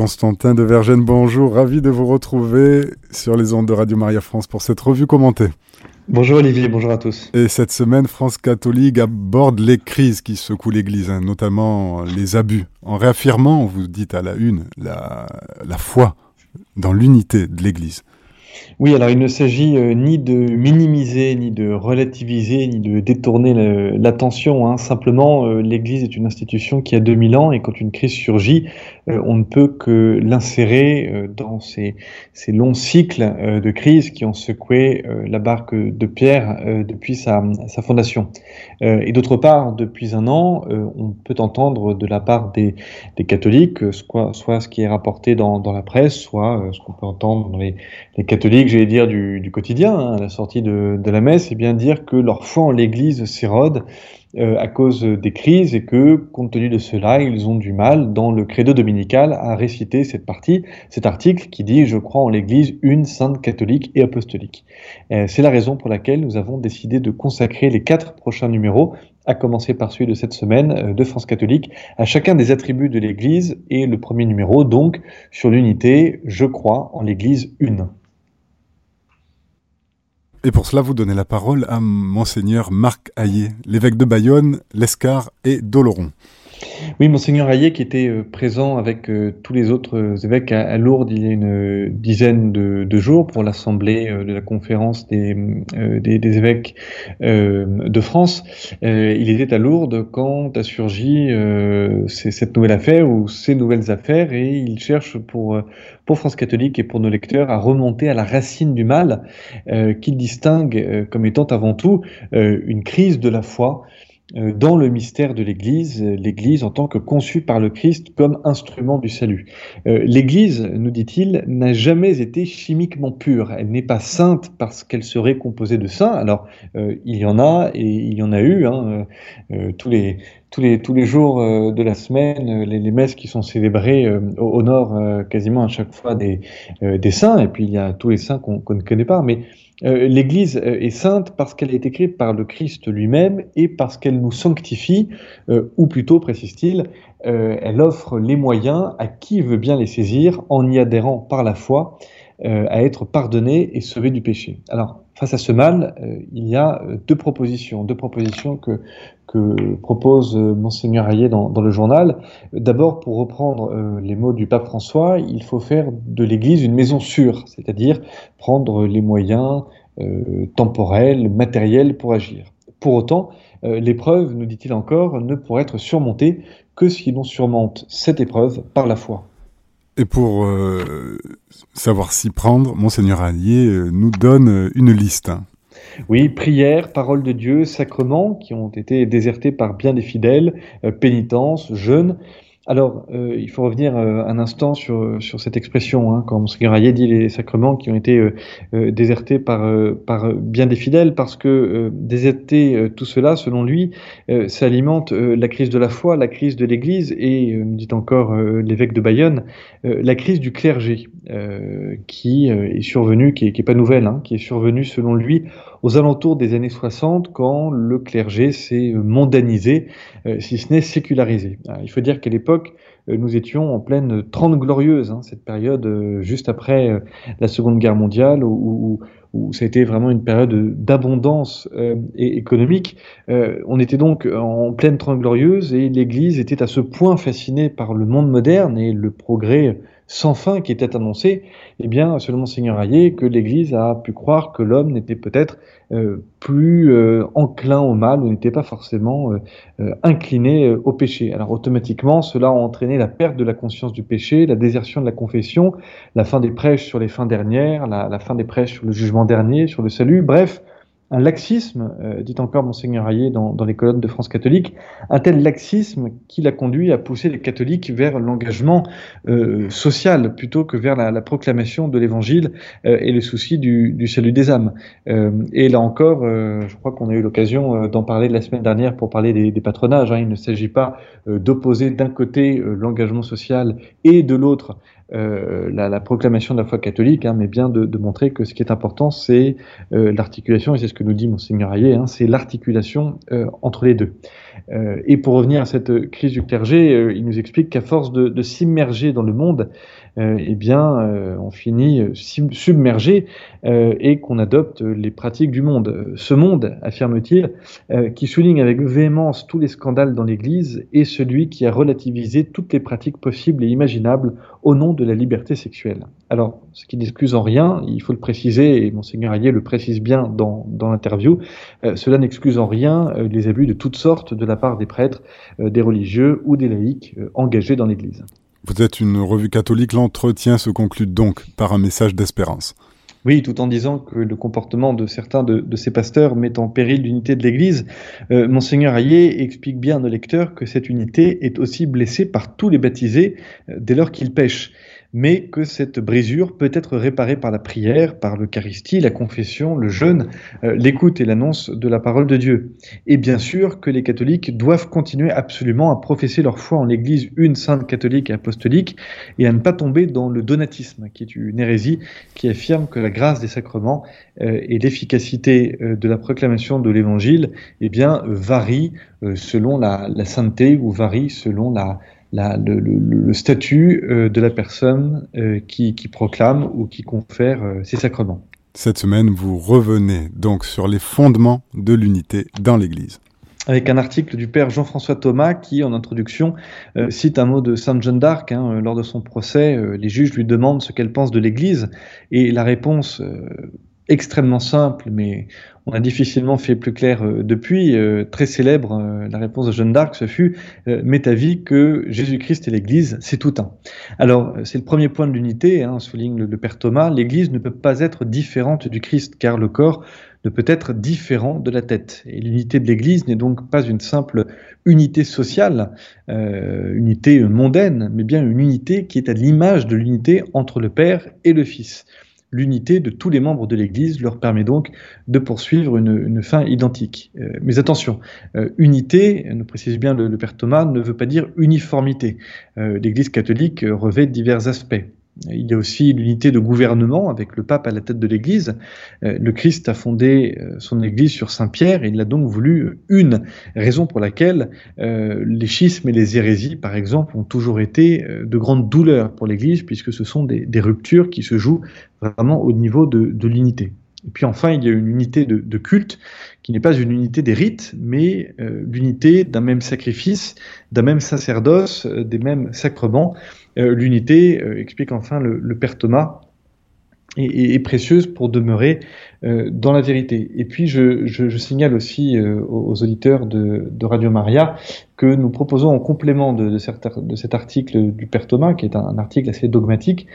Constantin de Vergène, bonjour, ravi de vous retrouver sur les ondes de Radio Maria France pour cette revue commentée. Bonjour Olivier, bonjour à tous. Et cette semaine, France catholique aborde les crises qui secouent l'Église, hein, notamment les abus, en réaffirmant, vous dites à la une, la, la foi dans l'unité de l'Église. Oui, alors il ne s'agit euh, ni de minimiser, ni de relativiser, ni de détourner l'attention. Hein. Simplement, euh, l'Église est une institution qui a 2000 ans et quand une crise surgit, on ne peut que l'insérer dans ces, ces, longs cycles de crise qui ont secoué la barque de Pierre depuis sa, sa fondation. et d'autre part, depuis un an, on peut entendre de la part des, des catholiques, soit, soit, ce qui est rapporté dans, dans la presse, soit ce qu'on peut entendre dans les, les catholiques j'allais dire, du, quotidien, hein, à la sortie de, la messe, et bien dire que leur foi en l'Église s'érode euh, à cause des crises et que, compte tenu de cela, ils ont du mal, dans le credo dominical, à réciter cette partie, cet article qui dit « Je crois en l'Église une, sainte, catholique et apostolique euh, C'est la raison pour laquelle nous avons décidé de consacrer les quatre prochains numéros à commencer par celui de cette semaine euh, de France catholique, à chacun des attributs de l'Église et le premier numéro donc sur l'unité, je crois en l'Église une. Et pour cela, vous donnez la parole à Monseigneur Marc Hayé, l'évêque de Bayonne, l'Escar et d'Oloron. Oui, monseigneur Hayet qui était euh, présent avec euh, tous les autres euh, évêques à, Lourdes il y a une dizaine de, jours pour l'assemblée de la conférence des, des, évêques de France. il était à Lourdes quand a surgi cette nouvelle affaire ou ces nouvelles affaires et il cherche pour pour France catholique et pour nos lecteurs à remonter à la racine du mal qu'il distingue comme étant avant tout une crise de la foi dans le mystère de l'Église, euh, l'Église en tant que conçue par le Christ comme instrument du salut. Euh, L'Église, nous dit-il, n'a jamais été chimiquement pure. Elle n'est pas sainte parce qu'elle serait composée de saints. Alors, il y en a et il y en a eu. Hein, tous les tous les tous les jours de la semaine, les, les, messes qui sont célébrées honorent quasiment à chaque fois des des saints. Et puis il y a tous les saints qu'on ne connaît pas, mais euh, L'Église euh, est sainte parce qu'elle est écrite par le Christ lui-même et parce qu'elle nous sanctifie, euh, ou plutôt, précise-t-il, elle offre les moyens à qui veut bien les saisir en y adhérant par la foi à être pardonné et sauvé du péché. Alors, face à ce mal, il y a deux propositions, deux propositions que, propose Monseigneur Hayet dans, le journal. D'abord, pour reprendre les mots du pape François, il faut faire de l'Église une maison sûre, c'est-à-dire prendre les moyens euh, temporels, matériels pour agir. Pour autant, euh, l'épreuve, nous dit-il encore, ne pourrait être surmontée que si l'on surmonte cette épreuve par la foi. Et pour euh, savoir s'y prendre, Monseigneur Allier nous donne une liste. Oui, prière, parole de Dieu, sacrements qui ont été désertés par bien des fidèles, pénitence, jeûne. Alors, euh, il faut revenir euh, un instant sur, sur cette expression, hein, quand Monseigneur Ayé dit les sacrements qui ont été euh, désertés par, par bien des fidèles, parce que déserter tout cela, selon lui, ça alimente la crise de la foi, la crise de l'Église, et, dit encore l'évêque de Bayonne, la crise du clergé, qui est survenue, qui n'est pas nouvelle, hein, qui est survenue, selon lui, aux alentours des années 60, quand le clergé s'est mondanisé, si ce n'est sécularisé. il faut dire qu'à l'époque, euh, nous étions en pleine Trente Glorieuse, hein, cette période euh, juste après euh, la Seconde Guerre mondiale, où, où, ça a été vraiment une période d'abondance économique. on était donc en pleine Trente Glorieuse et l'Église était à ce point fascinée par le monde moderne et le progrès sans fin qui était annoncé, eh bien, selon Monseigneur Hayet, que l'Église a pu croire que l'homme n'était peut-être euh, plus euh, enclin au mal ou n'était pas forcément euh, incliné au péché. Alors automatiquement, cela a entraîné la perte de la conscience du péché, la désertion de la confession, la fin des prêches sur les fins dernières, la fin des prêches sur le jugement dernier, sur le salut, bref, un laxisme, euh, dit encore Monseigneur Hayet dans, dans, les colonnes de France catholique, un tel laxisme qui l'a conduit à pousser les catholiques vers l'engagement euh, social plutôt que vers la, la proclamation de l'Évangile euh, et le souci du, du, salut des âmes. Euh, et là encore, euh, je crois qu'on a eu l'occasion d'en parler la semaine dernière pour parler des, des patronages. Hein. Il ne s'agit pas d'opposer d'un côté l'engagement social et de l'autre la, proclamation de la foi catholique, hein, mais bien de, montrer que ce qui est important, c'est l'articulation, et c'est ce que nous dit Monseigneur Ayé, hein, c'est l'articulation entre les deux. et pour revenir à cette crise du clergé, il nous explique qu'à force de, de s'immerger dans le monde, euh, eh bien, euh, on finit euh, submergé et qu'on adopte les pratiques du monde. Ce monde, affirme-t-il, qui souligne avec véhémence tous les scandales dans l'Église, est celui qui a relativisé toutes les pratiques possibles et imaginables au nom de la liberté sexuelle. Alors, ce qui n'excuse en rien, il faut le préciser, et Monseigneur Ayé le précise bien dans, dans l'interview, cela n'excuse en rien les abus de toutes sortes de la part des prêtres, des religieux ou des laïcs engagés dans l'Église. Vous êtes une revue catholique, l'entretien se conclut donc par un message d'espérance. Oui, tout en disant que le comportement de certains de, ces pasteurs met en péril l'unité de l'Église, euh, Monseigneur explique bien à nos lecteurs que cette unité est aussi blessée par tous les baptisés euh, dès lors qu'ils pêchent mais que cette brisure peut être réparée par la prière, par l'Eucharistie, la confession, le jeûne, euh, l'écoute et l'annonce de la parole de Dieu. Et bien sûr que les catholiques doivent continuer absolument à professer leur foi en l'Église une sainte catholique et apostolique et à ne pas tomber dans le donatisme, qui est une hérésie qui affirme que la grâce des sacrements euh, et l'efficacité euh, de la proclamation de l'Évangile eh bien, varie selon la, la sainteté ou varie selon la, le, statut euh, de la personne euh, qui, proclame ou qui confère euh, ces sacrements. Cette semaine, vous revenez donc sur les fondements de l'unité dans l'Église. Avec un article du père Jean-François Thomas qui, en introduction, cite un mot de Sainte Jeanne d'Arc. Hein, lors de son procès, les juges lui demandent ce qu'elle pense de l'Église et la réponse extrêmement simple, mais on a difficilement fait plus clair euh, depuis. Euh, très célèbre, euh, la réponse de Jeanne d'Arc, ce fut M'est avis que Jésus-Christ et l'Église, c'est tout un. Alors, c'est le premier point de l'unité, hein, souligne le, Père Thomas. L'Église ne peut pas être différente du Christ, car le corps ne peut être différent de la tête. Et l'unité de l'Église n'est donc pas une simple unité sociale, unité mondaine, mais bien une unité qui est à l'image de l'unité entre le Père et le Fils. L'unité de tous les membres de l'Église leur permet donc de poursuivre une, fin identique. Euh, mais attention, euh, unité, nous précise bien le, Père Thomas, ne veut pas dire uniformité. Euh, L'Église catholique revêt divers aspects. Il y a aussi l'unité de gouvernement avec le pape à la tête de l'Église. Euh, le Christ a fondé euh, son Église sur Saint Pierre et il a donc voulu une, raison pour laquelle euh, les schismes et les hérésies, par exemple, ont toujours été de grandes douleurs pour l'Église puisque ce sont des, ruptures qui se jouent vraiment au niveau de l'unité. Et puis enfin, il y a une unité de, culte qui n'est pas une unité des rites, mais euh, l'unité d'un même sacrifice, d'un même sacerdoce, euh, des mêmes sacrements. Euh, l'unité, explique enfin le, Père Thomas, est, précieuse pour demeurer dans la vérité. Et puis je, signale aussi aux auditeurs de, Radio Maria que nous proposons en complément de, cet article du Père Thomas, qui est un article assez dogmatique,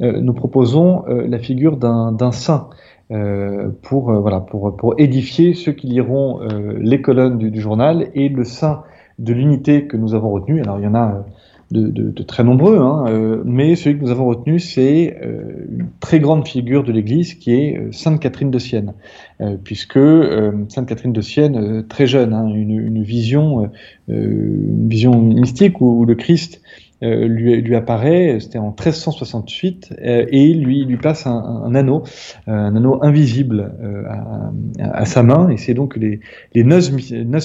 nous proposons la figure d'un saint. Euh, pour, euh, voilà, pour, pour édifier ceux qui liront euh, les colonnes du, journal et le sein de l'unité que nous avons retenu. Alors il y en a de, de, de très nombreux, hein, mais celui que nous avons retenu, c'est une très grande figure de l'Église qui est Sainte Catherine de Sienne, puisque Sainte Catherine de Sienne, très jeune, hein, une, une, vision, une vision mystique où le Christ euh, lui, lui, apparaît, c'était en 1368, euh, et lui lui passe un, un anneau, euh, un anneau invisible à, à, sa main, et c'est donc les, les noces,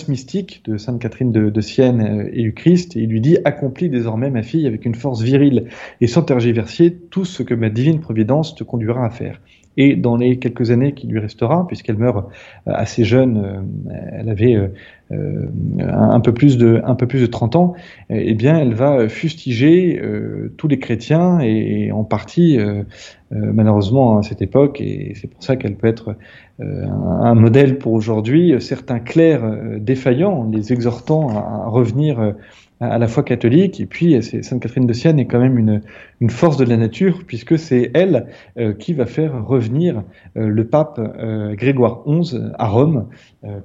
mystiques de Sainte Catherine de, de, Sienne et du Christ, et il lui dit accomplis désormais ma fille avec une force virile et sans tergiverser tout ce que ma divine providence te conduira à faire. Et dans les quelques années qui lui restera, puisqu'elle meurt assez jeune, elle avait euh, un, peu plus de, un peu plus de 30 ans, eh bien, elle va fustiger euh, tous les chrétiens et, en partie, euh, malheureusement, à cette époque, et c'est pour ça qu'elle peut être un, modèle pour aujourd'hui, certains clercs défaillants, les exhortant à revenir à la fois catholique, et puis Sainte Catherine de Sienne est quand même une, force de la nature, puisque c'est elle euh, qui va faire revenir euh, le pape euh, Grégoire XI à Rome,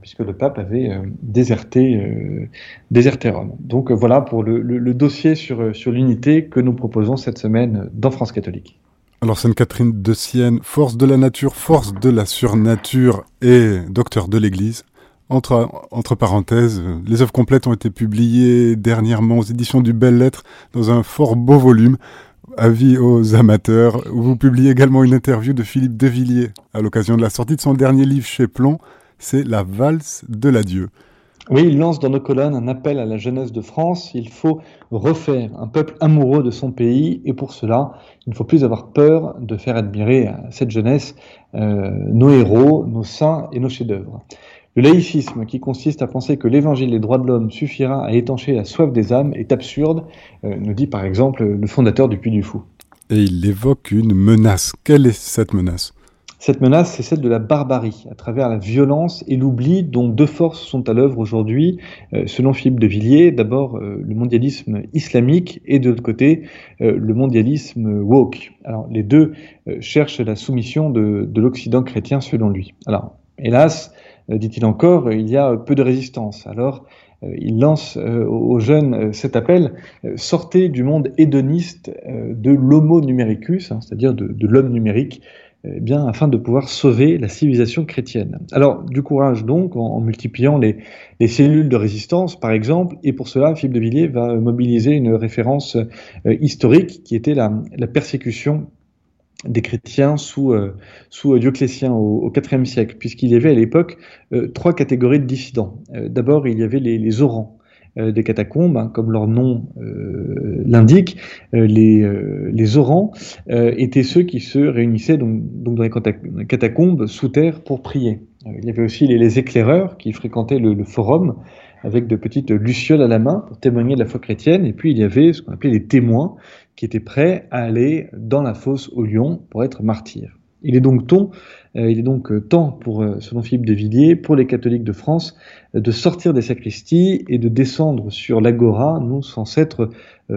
puisque le pape avait déserté, déserté Rome. Donc voilà pour le, le, dossier sur, sur l'unité que nous proposons cette semaine dans France catholique. Alors Sainte Catherine de Sienne, force de la nature, force de la surnature et docteur de l'Église. Entre, parenthèses, les œuvres complètes ont été publiées dernièrement aux éditions du Belles Lettres dans un fort beau volume. avis aux amateurs. Vous publiez également une interview de Philippe Devilliers à l'occasion de la sortie de son dernier livre chez Plomb, c'est La valse de l'adieu. Oui, il lance dans nos colonnes un appel à la jeunesse de France. Il faut refaire un peuple amoureux de son pays et pour cela, il ne faut plus avoir peur de faire admirer à cette jeunesse euh, nos héros, nos saints et nos chefs-d'œuvre. Le laïcisme, qui consiste à penser que l'évangile des droits de l'homme suffira à étancher la soif des âmes, est absurde, euh, nous dit par exemple le fondateur du Puy du Fou. Et il évoque une menace. Quelle est cette menace? Cette menace, c'est celle de la barbarie, à travers la violence et l'oubli dont deux forces sont à l'œuvre aujourd'hui, euh, selon Philippe de Villiers, d'abord euh, le mondialisme islamique et de l'autre côté le mondialisme woke. Alors les deux cherchent la soumission de, de l'Occident chrétien selon lui. Alors hélas, dit-il encore, il y a peu de résistance. Alors, euh, il lance euh, aux jeunes cet appel sortez du monde hédoniste de l'homo numericus, hein, c'est-à-dire de, l'homme numérique, eh bien, afin de pouvoir sauver la civilisation chrétienne. Alors, du courage donc, en, multipliant les, cellules de résistance, par exemple, et pour cela, Philippe de Villiers va mobiliser une référence historique qui était la persécution des chrétiens sous, euh, sous euh, Dioclétien au, IVe siècle, puisqu'il y avait à l'époque euh, trois catégories de dissidents. D'abord, il y avait les, les orans des catacombes, hein, comme leur nom l'indique. les, les orans étaient ceux qui se réunissaient donc, donc dans les catacombes sous terre pour prier. il y avait aussi les, les éclaireurs qui fréquentaient le, le forum avec de petites lucioles à la main pour témoigner de la foi chrétienne. Et puis il y avait ce qu'on appelait les témoins qui étaient prêts à aller dans la fosse au lion pour être martyrs. Il est donc temps, euh, il est donc euh, temps pour, euh, selon Philippe de Villiers, pour les catholiques de France, de sortir des sacristies et de descendre sur l'agora, non sans être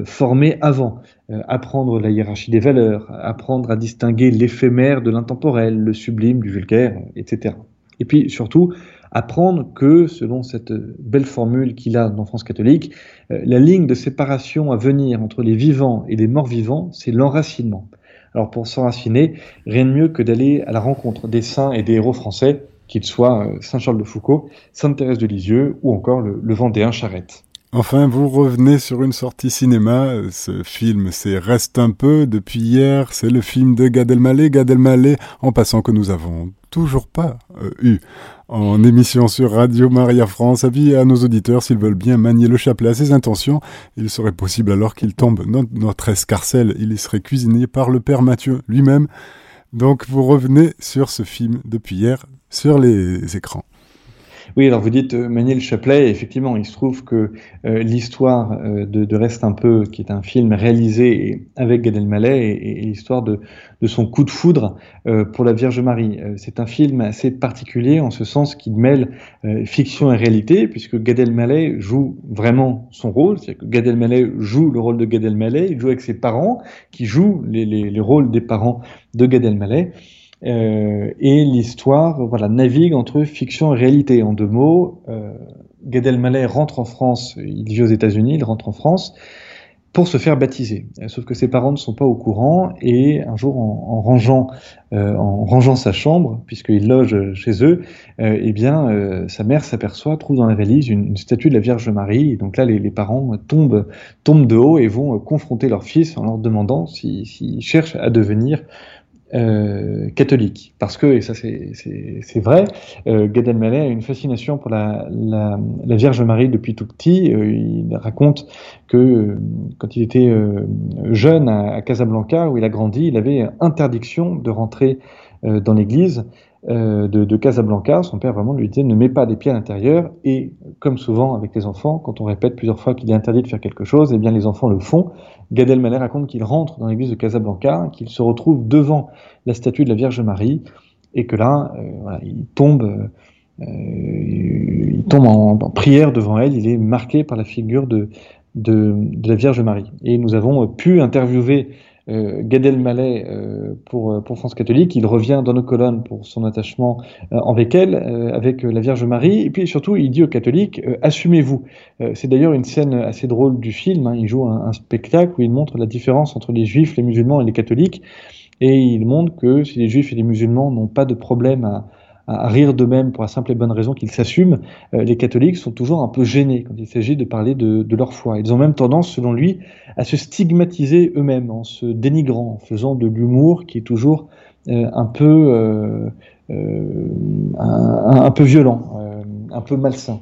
formés avant, apprendre la hiérarchie des valeurs, apprendre à distinguer l'éphémère de l'intemporel, le sublime du vulgaire, etc. Et puis surtout, apprendre que, selon cette belle formule qu'il a dans France catholique, euh, la ligne de séparation à venir entre les vivants et les morts vivants, c'est l'enracinement. Alors pour s'enraciner, rien de mieux que d'aller à la rencontre des saints et des héros français, qu'ils soient euh, Saint Charles de Foucault, Sainte Thérèse de Lisieux ou encore le, le Vendéen Charette. Enfin, vous revenez sur une sortie cinéma. Ce film, c'est Reste un peu. Depuis hier, c'est le film de Gad Elmaleh. Gad Elmaleh, en passant que nous avons toujours pas euh, eu en émission sur Radio Maria France. Avis à nos auditeurs, s'ils veulent bien manier le chapelet à ses intentions, il serait possible alors qu'il tombe dans notre escarcelle. Il serait cuisiné par le Père Mathieu lui-même. Donc vous revenez sur ce film depuis hier sur les écrans. Oui, alors vous dites euh, Manier le Chapelet, effectivement, il se trouve que euh, l'histoire euh, de, Reste un peu, qui est un film réalisé avec Gad Elmaleh, et, l'histoire de, son coup de foudre pour la Vierge Marie. c'est un film assez particulier en ce sens qu'il mêle fiction et réalité, puisque Gad Elmaleh joue vraiment son rôle, c'est-à-dire que Gad Elmaleh joue le rôle de Gad Elmaleh, il joue avec ses parents, qui jouent les, les rôles des parents de Gad Elmaleh. Euh, et l'histoire voilà, navigue entre fiction et réalité. En deux mots, euh, Gad Elmaleh rentre en France, il vit aux États-Unis, il rentre en France pour se faire baptiser. Euh, sauf que ses parents ne sont pas au courant et un jour, en, rangeant, euh, en rangeant sa chambre, puisqu'il loge chez eux, euh, eh bien, sa mère s'aperçoit, trouve dans la valise une, statue de la Vierge Marie. Et donc là, les, les, parents tombent, tombent de haut et vont confronter leur fils en leur demandant s'ils si, cherchent à devenir euh, catholique. Parce que, et ça c'est vrai, euh, Gad a une fascination pour la, la, la, Vierge Marie depuis tout petit. Euh, il raconte que euh, quand il était euh, jeune à, Casablanca, où il a grandi, il avait interdiction de rentrer dans l'église euh, de, de, Casablanca, son père vraiment lui disait ne mets pas des pieds à l'intérieur. Et comme souvent avec les enfants, quand on répète plusieurs fois qu'il est interdit de faire quelque chose, eh bien les enfants le font. Gad Elmaleh raconte qu'il rentre dans l'église de Casablanca, qu'il se retrouve devant la statue de la Vierge Marie, et que là, euh, voilà, il tombe, euh, il tombe en, en, prière devant elle. Il est marqué par la figure de, de, de la Vierge Marie. Et nous avons pu interviewer euh, Gad Elmaleh euh, pour, euh, pour France catholique. Il revient dans nos colonnes pour son attachement euh, avec elle, euh, avec la Vierge Marie. Et puis surtout, il dit aux catholiques assumez-vous. C'est d'ailleurs une scène assez drôle du film. Hein. Il joue un, un, spectacle où il montre la différence entre les juifs, les musulmans et les catholiques. Et il montre que si les juifs et les musulmans n'ont pas de problème à, à, rire d'eux-mêmes pour la simple et bonne raison qu'ils s'assument, les catholiques sont toujours un peu gênés quand il s'agit de parler de, leur foi. Ils ont même tendance, selon lui, à se stigmatiser eux-mêmes en se dénigrant, en faisant de l'humour qui est toujours peu un, un, peu violent, un peu malsain.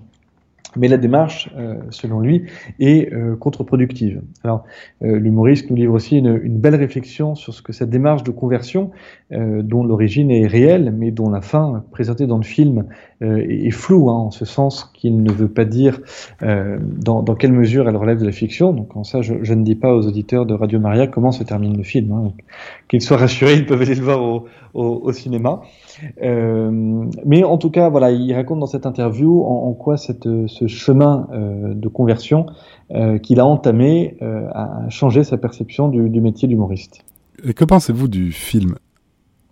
Mais la démarche, euh, selon lui, est euh, contre-productive. Alors, euh, l'humoriste nous livre aussi une, une, belle réflexion sur ce que cette démarche de conversion, dont l'origine est réelle, mais dont la fin, présentée dans le film, est, floue, hein, en ce sens qu'il ne veut pas dire dans, dans, quelle mesure elle relève de la fiction. Donc, en ça, je, je, ne dis pas aux auditeurs de Radio Maria comment se termine le film. Hein. Qu'ils soient rassurés, ils peuvent aller le voir au, au, au cinéma. mais en tout cas, voilà, il raconte dans cette interview en, en quoi cette, ce chemin euh, de conversion euh, qu'il a entamé euh, a changé sa perception du, du métier d'humoriste. Et que pensez-vous du film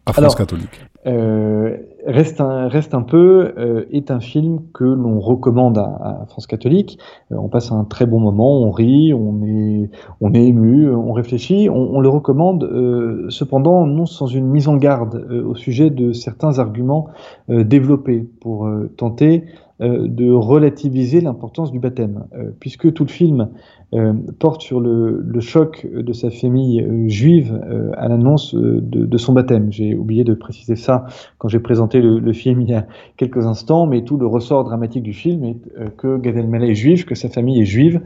à France catholique? Euh, reste, un, reste un peu euh, est un film que l'on recommande à, France catholique. Euh, on passe un très bon moment, on rit, on est, on est ému, on réfléchit. On, le recommande cependant non sans une mise en garde au sujet de certains arguments développés pour tenter de relativiser l'importance du baptême, puisque tout le film porte sur le, le, choc de sa famille juive à l'annonce de, de, son baptême. J'ai oublié de préciser ça quand j'ai présenté le, film il y a quelques instants, mais tout le ressort dramatique du film est que Gad Elmaleh est juif, que sa famille est juive,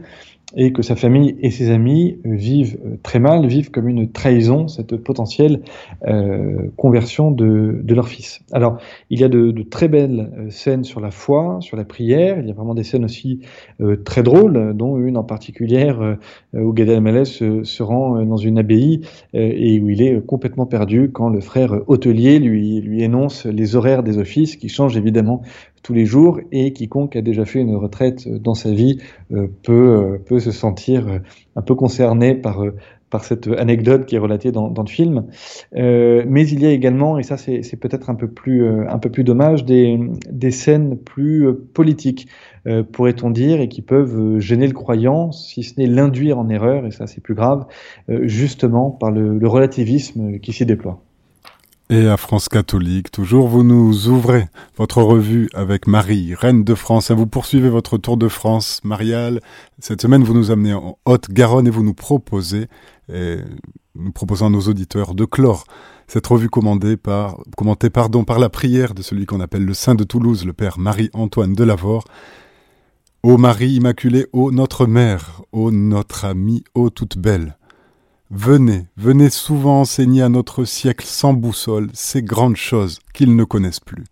et que sa famille et ses amis vivent euh, très mal, vivent comme une trahison cette potentielle euh, conversion de, de, leur fils. Alors, il y a de, de, très belles euh, scènes sur la foi, sur la prière, il y a vraiment des scènes aussi euh, très drôles, dont une en particulier euh, où Gad Elmaleh se, se, rend dans une abbaye et où il est complètement perdu quand le frère hôtelier lui, lui énonce les horaires des offices qui changent évidemment tous les jours et quiconque a déjà fait une retraite dans sa vie euh, peut, euh, peut se sentir euh, un peu concerné par, par cette anecdote qui est relatée dans, dans le film. Euh, mais il y a également, et ça c'est peut-être un peu plus un peu plus dommage, des, des scènes plus politiques, euh, pourrait-on dire, et qui peuvent gêner le croyant, si ce n'est l'induire en erreur, et ça c'est plus grave, euh, justement par le, le relativisme qui s'y déploie. Et à France catholique, toujours, vous nous ouvrez votre revue avec Marie, reine de France, et vous poursuivez votre tour de France mariale. Cette semaine, vous nous amenez en Haute-Garonne et vous nous proposez, nous proposons à nos auditeurs de clore cette revue commandée par, commentée pardon, par la prière de celui qu'on appelle le Saint de Toulouse, le Père Marie-Antoine de Lavore. Ô Marie Immaculée, ô notre Mère, ô notre amie, ô toute belle, Venez, venez souvent enseigner à notre siècle sans boussole ces grandes choses qu'ils ne connaissent plus.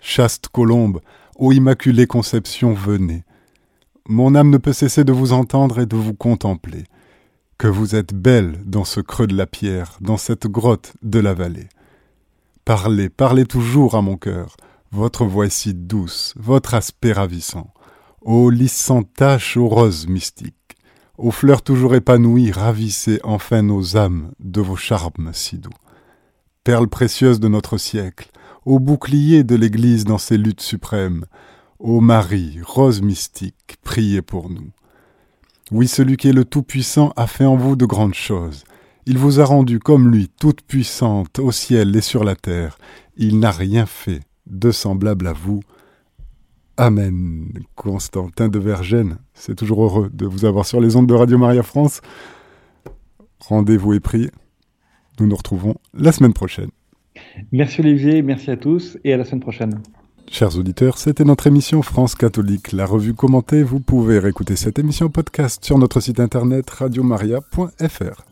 Chaste colombe, ô immaculée conception, venez. Mon âme ne peut cesser de vous entendre et de vous contempler. Que vous êtes belle dans ce creux de la pierre, dans cette grotte de la vallée. Parlez, parlez toujours à mon cœur, votre voix si douce, votre aspect ravissant. Ô lys sans tache, ô rose mystique aux fleurs toujours épanouies, ravissez enfin nos âmes de vos charmes si doux. Perles précieuses de notre siècle, ô bouclier de l'Église dans ses luttes suprêmes, ô Marie, rose mystique, priez pour nous. Oui, celui qui est le Tout-Puissant a fait en vous de grandes choses. Il vous a rendu comme lui, toute puissante, au ciel et sur la terre. Il n'a rien fait de semblable à vous. Amen. Constantin de Vergennes, c'est toujours heureux de vous avoir sur les ondes de Radio Maria France. Rendez-vous est pris. Nous nous retrouvons la semaine prochaine. Merci Olivier, merci à tous et à la semaine prochaine. Chers auditeurs, c'était notre émission France catholique, la revue commentée. Vous pouvez réécouter cette émission podcast sur notre site internet radiomaria.fr.